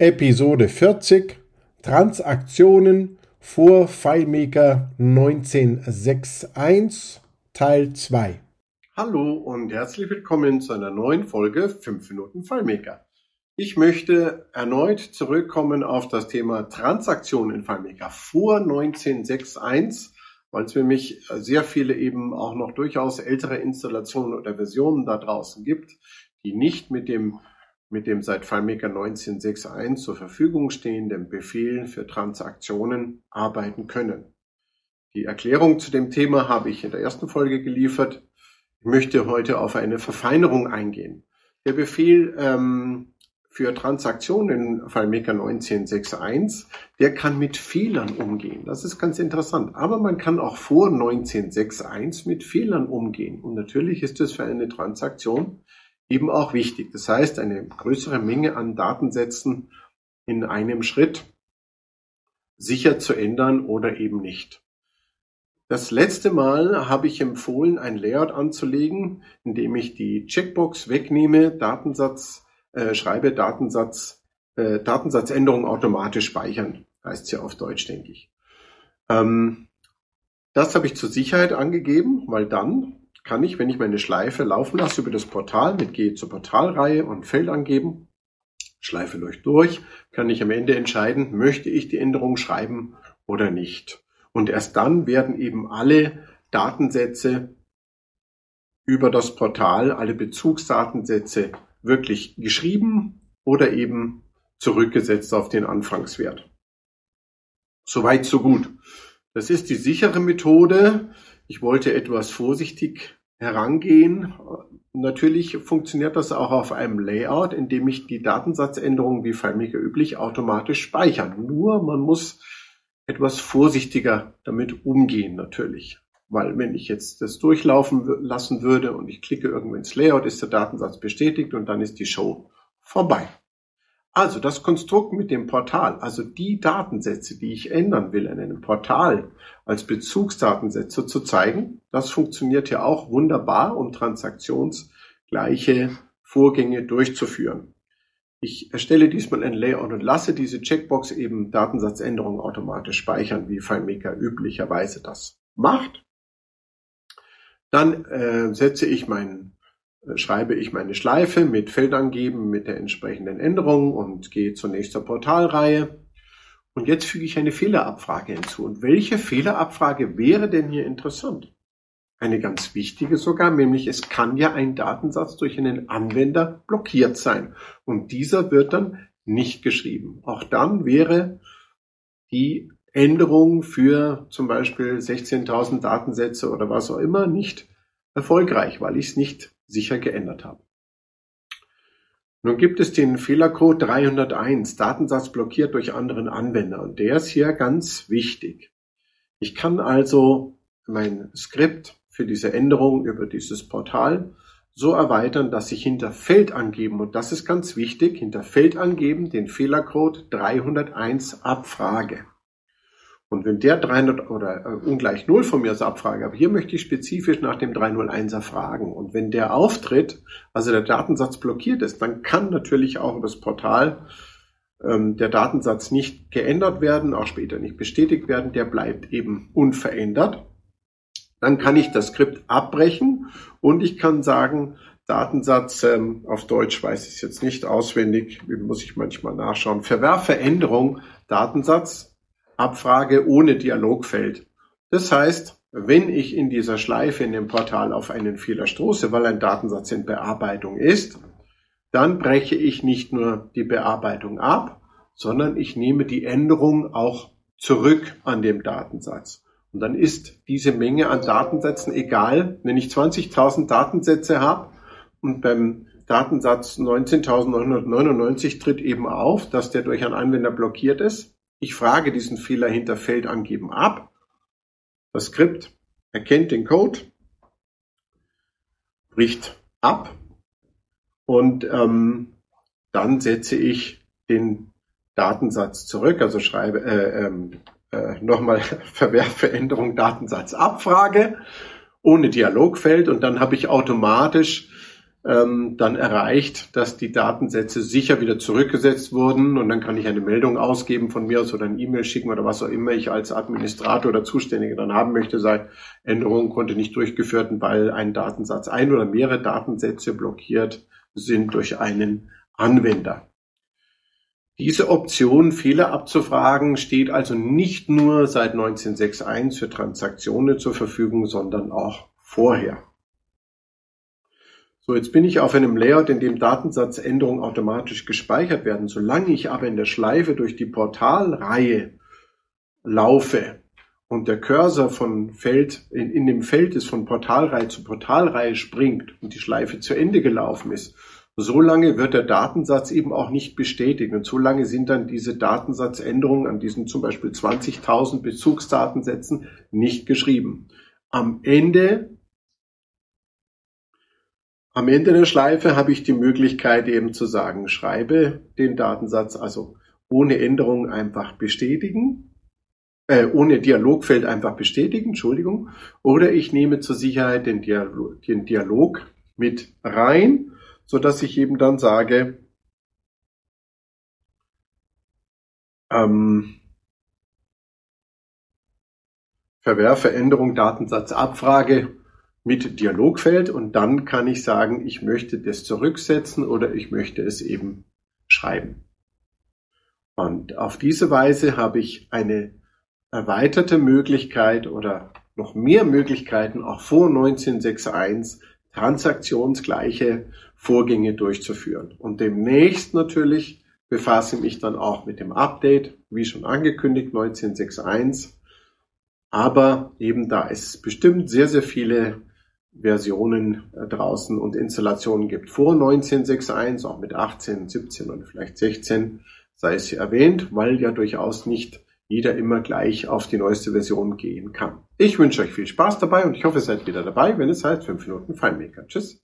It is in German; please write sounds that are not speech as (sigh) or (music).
Episode 40 Transaktionen vor FileMaker 1961 Teil 2 Hallo und herzlich willkommen zu einer neuen Folge 5 Minuten FileMaker. Ich möchte erneut zurückkommen auf das Thema Transaktionen in FileMaker vor 1961, weil es nämlich sehr viele eben auch noch durchaus ältere Installationen oder Versionen da draußen gibt, die nicht mit dem mit dem seit FileMaker 19.6.1 zur Verfügung stehenden Befehl für Transaktionen arbeiten können. Die Erklärung zu dem Thema habe ich in der ersten Folge geliefert. Ich möchte heute auf eine Verfeinerung eingehen. Der Befehl ähm, für Transaktionen in FileMaker 19.6.1, der kann mit Fehlern umgehen. Das ist ganz interessant. Aber man kann auch vor 19.6.1 mit Fehlern umgehen. Und natürlich ist es für eine Transaktion eben auch wichtig. Das heißt, eine größere Menge an Datensätzen in einem Schritt sicher zu ändern oder eben nicht. Das letzte Mal habe ich empfohlen, ein Layout anzulegen, indem ich die Checkbox wegnehme, Datensatz, äh, schreibe Datensatz, äh, Datensatzänderung automatisch speichern, heißt es ja auf Deutsch, denke ich. Ähm, das habe ich zur Sicherheit angegeben, weil dann kann ich, wenn ich meine Schleife laufen lasse über das Portal mit Gehe zur Portalreihe und Feld angeben, Schleife läuft durch, kann ich am Ende entscheiden, möchte ich die Änderung schreiben oder nicht. Und erst dann werden eben alle Datensätze über das Portal, alle Bezugsdatensätze wirklich geschrieben oder eben zurückgesetzt auf den Anfangswert. Soweit, so gut. Das ist die sichere Methode. Ich wollte etwas vorsichtig herangehen. Natürlich funktioniert das auch auf einem Layout, in dem ich die Datensatzänderungen wie FileMaker üblich automatisch speichere. Nur man muss etwas vorsichtiger damit umgehen natürlich. Weil wenn ich jetzt das durchlaufen lassen würde und ich klicke irgendwo ins Layout, ist der Datensatz bestätigt und dann ist die Show vorbei. Also das Konstrukt mit dem Portal, also die Datensätze, die ich ändern will in einem Portal als Bezugsdatensätze zu zeigen, das funktioniert ja auch wunderbar, um transaktionsgleiche Vorgänge durchzuführen. Ich erstelle diesmal ein Layout und lasse diese Checkbox eben Datensatzänderungen automatisch speichern, wie FileMaker üblicherweise das macht. Dann äh, setze ich meinen schreibe ich meine Schleife mit Feldangeben mit der entsprechenden Änderung und gehe zur Portalreihe. Und jetzt füge ich eine Fehlerabfrage hinzu. Und welche Fehlerabfrage wäre denn hier interessant? Eine ganz wichtige sogar, nämlich es kann ja ein Datensatz durch einen Anwender blockiert sein. Und dieser wird dann nicht geschrieben. Auch dann wäre die Änderung für zum Beispiel 16.000 Datensätze oder was auch immer nicht erfolgreich, weil ich es nicht sicher geändert habe. Nun gibt es den Fehlercode 301, Datensatz blockiert durch anderen Anwender. Und der ist hier ganz wichtig. Ich kann also mein Skript für diese Änderung über dieses Portal so erweitern, dass ich hinter Feld angeben, und das ist ganz wichtig, hinter Feld angeben den Fehlercode 301 abfrage. Und wenn der 300 oder äh, ungleich 0 von mir aus abfrage, aber hier möchte ich spezifisch nach dem 301er fragen. Und wenn der auftritt, also der Datensatz blockiert ist, dann kann natürlich auch über das Portal ähm, der Datensatz nicht geändert werden, auch später nicht bestätigt werden, der bleibt eben unverändert. Dann kann ich das Skript abbrechen und ich kann sagen, Datensatz, ähm, auf Deutsch weiß ich es jetzt nicht auswendig, muss ich manchmal nachschauen, verwerfe Änderung, Datensatz, Abfrage ohne Dialogfeld. Das heißt, wenn ich in dieser Schleife in dem Portal auf einen Fehler stoße, weil ein Datensatz in Bearbeitung ist, dann breche ich nicht nur die Bearbeitung ab, sondern ich nehme die Änderung auch zurück an dem Datensatz. Und dann ist diese Menge an Datensätzen egal, wenn ich 20.000 Datensätze habe und beim Datensatz 19.999 tritt eben auf, dass der durch einen Anwender blockiert ist, ich frage diesen Fehler hinter Feld angeben ab. Das Skript erkennt den Code, bricht ab und ähm, dann setze ich den Datensatz zurück, also schreibe äh, ähm, äh, nochmal (laughs) verwerfe Änderung Datensatz Abfrage ohne Dialogfeld und dann habe ich automatisch ähm, dann erreicht, dass die Datensätze sicher wieder zurückgesetzt wurden und dann kann ich eine Meldung ausgeben von mir aus oder ein E-Mail schicken oder was auch immer ich als Administrator oder Zuständige dann haben möchte, sagt, Änderung konnte nicht durchgeführt, weil ein Datensatz ein oder mehrere Datensätze blockiert sind durch einen Anwender. Diese Option, Fehler abzufragen, steht also nicht nur seit 1961 für Transaktionen zur Verfügung, sondern auch vorher. So, jetzt bin ich auf einem Layout, in dem Datensatzänderungen automatisch gespeichert werden. Solange ich aber in der Schleife durch die Portalreihe laufe und der Cursor von Feld, in, in dem Feld ist von Portalreihe zu Portalreihe springt und die Schleife zu Ende gelaufen ist, so lange wird der Datensatz eben auch nicht bestätigt. Und so lange sind dann diese Datensatzänderungen an diesen zum Beispiel 20.000 Bezugsdatensätzen nicht geschrieben. Am Ende, am Ende der Schleife habe ich die Möglichkeit eben zu sagen, schreibe den Datensatz also ohne Änderung einfach bestätigen, äh, ohne Dialogfeld einfach bestätigen, Entschuldigung, oder ich nehme zur Sicherheit den Dialog, den Dialog mit rein so dass ich eben dann sage, ähm, verwerfe Änderung Datensatz Abfrage mit Dialogfeld und dann kann ich sagen, ich möchte das zurücksetzen oder ich möchte es eben schreiben. Und auf diese Weise habe ich eine erweiterte Möglichkeit oder noch mehr Möglichkeiten auch vor 1961 transaktionsgleiche Vorgänge durchzuführen. Und demnächst natürlich befasse ich mich dann auch mit dem Update, wie schon angekündigt, 19.6.1. Aber eben da es bestimmt sehr, sehr viele Versionen äh, draußen und Installationen gibt vor 19.6.1, auch mit 18, 17 und vielleicht 16, sei es erwähnt, weil ja durchaus nicht jeder immer gleich auf die neueste Version gehen kann. Ich wünsche euch viel Spaß dabei und ich hoffe, ihr seid wieder dabei, wenn es heißt 5 Minuten FileMaker. Tschüss.